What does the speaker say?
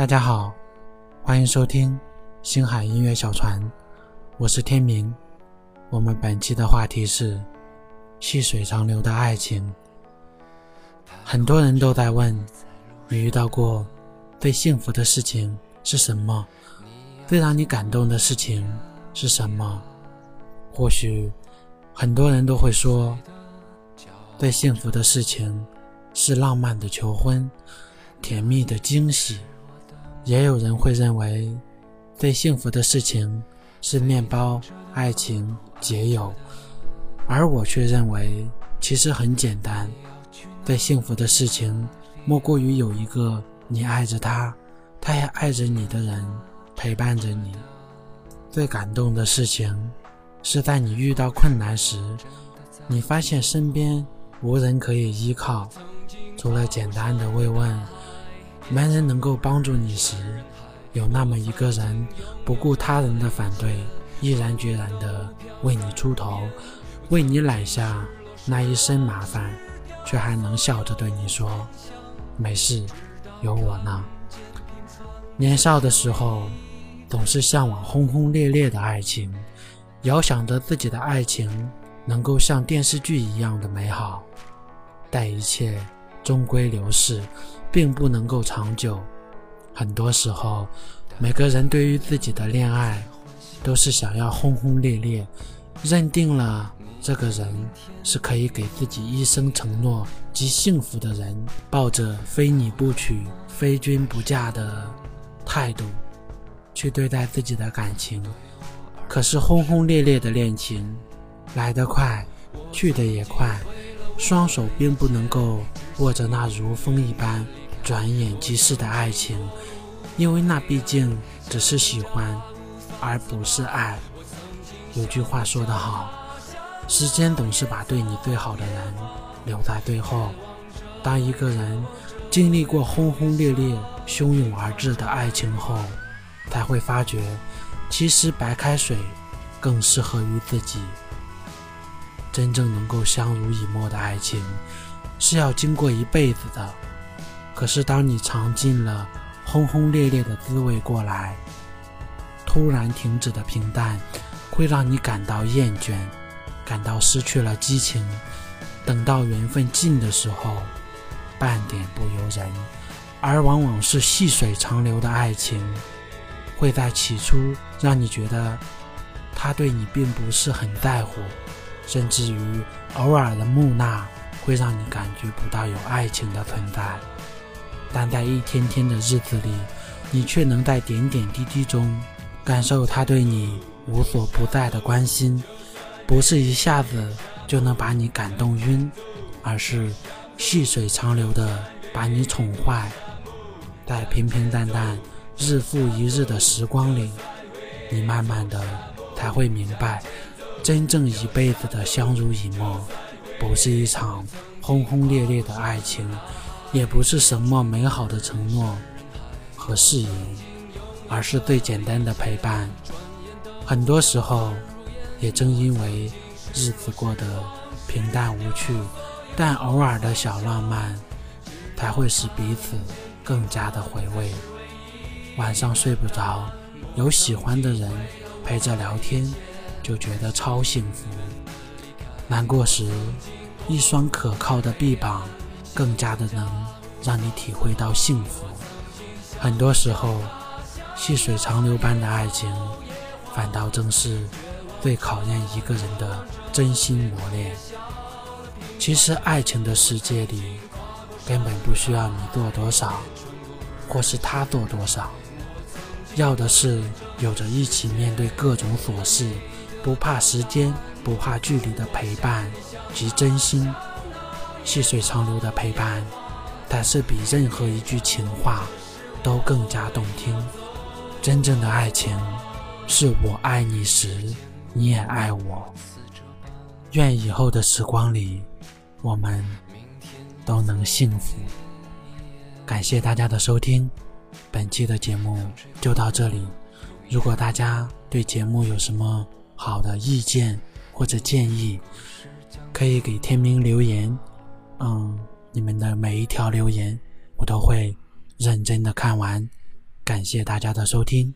大家好，欢迎收听星海音乐小船，我是天明。我们本期的话题是细水长流的爱情。很多人都在问，你遇到过最幸福的事情是什么？最让你感动的事情是什么？或许很多人都会说，最幸福的事情是浪漫的求婚，甜蜜的惊喜。也有人会认为，最幸福的事情是面包、爱情、解友，而我却认为，其实很简单，最幸福的事情莫过于有一个你爱着他，他也爱着你的人陪伴着你。最感动的事情，是在你遇到困难时，你发现身边无人可以依靠，除了简单的慰问。没人能够帮助你时，有那么一个人不顾他人的反对，毅然决然地为你出头，为你揽下那一身麻烦，却还能笑着对你说：“没事，有我呢。”年少的时候，总是向往轰轰烈烈的爱情，遥想着自己的爱情能够像电视剧一样的美好，但一切终归流逝。并不能够长久。很多时候，每个人对于自己的恋爱，都是想要轰轰烈烈，认定了这个人是可以给自己一生承诺及幸福的人，抱着非你不娶、非君不嫁的态度去对待自己的感情。可是，轰轰烈烈的恋情来得快，去得也快，双手并不能够握着那如风一般。转眼即逝的爱情，因为那毕竟只是喜欢，而不是爱。有句话说得好，时间总是把对你最好的人留在最后。当一个人经历过轰轰烈烈、汹涌而至的爱情后，才会发觉，其实白开水更适合于自己。真正能够相濡以沫的爱情，是要经过一辈子的。可是，当你尝尽了轰轰烈烈的滋味过来，突然停止的平淡，会让你感到厌倦，感到失去了激情。等到缘分尽的时候，半点不由人。而往往是细水长流的爱情，会在起初让你觉得他对你并不是很在乎，甚至于偶尔的木讷，会让你感觉不到有爱情的存在。但在一天天的日子里，你却能在点点滴滴中感受他对你无所不在的关心，不是一下子就能把你感动晕，而是细水长流的把你宠坏。在平平淡淡、日复一日的时光里，你慢慢的才会明白，真正一辈子的相濡以沫，不是一场轰轰烈烈的爱情。也不是什么美好的承诺和誓言，而是最简单的陪伴。很多时候，也正因为日子过得平淡无趣，但偶尔的小浪漫，才会使彼此更加的回味。晚上睡不着，有喜欢的人陪着聊天，就觉得超幸福。难过时，一双可靠的臂膀。更加的能让你体会到幸福。很多时候，细水长流般的爱情，反倒正是最考验一个人的真心磨练。其实，爱情的世界里，根本不需要你做多少，或是他做多少，要的是有着一起面对各种琐事，不怕时间、不怕距离的陪伴及真心。细水长流的陪伴，才是比任何一句情话都更加动听。真正的爱情，是我爱你时，你也爱我。愿以后的时光里，我们都能幸福。感谢大家的收听，本期的节目就到这里。如果大家对节目有什么好的意见或者建议，可以给天明留言。嗯，你们的每一条留言，我都会认真的看完，感谢大家的收听。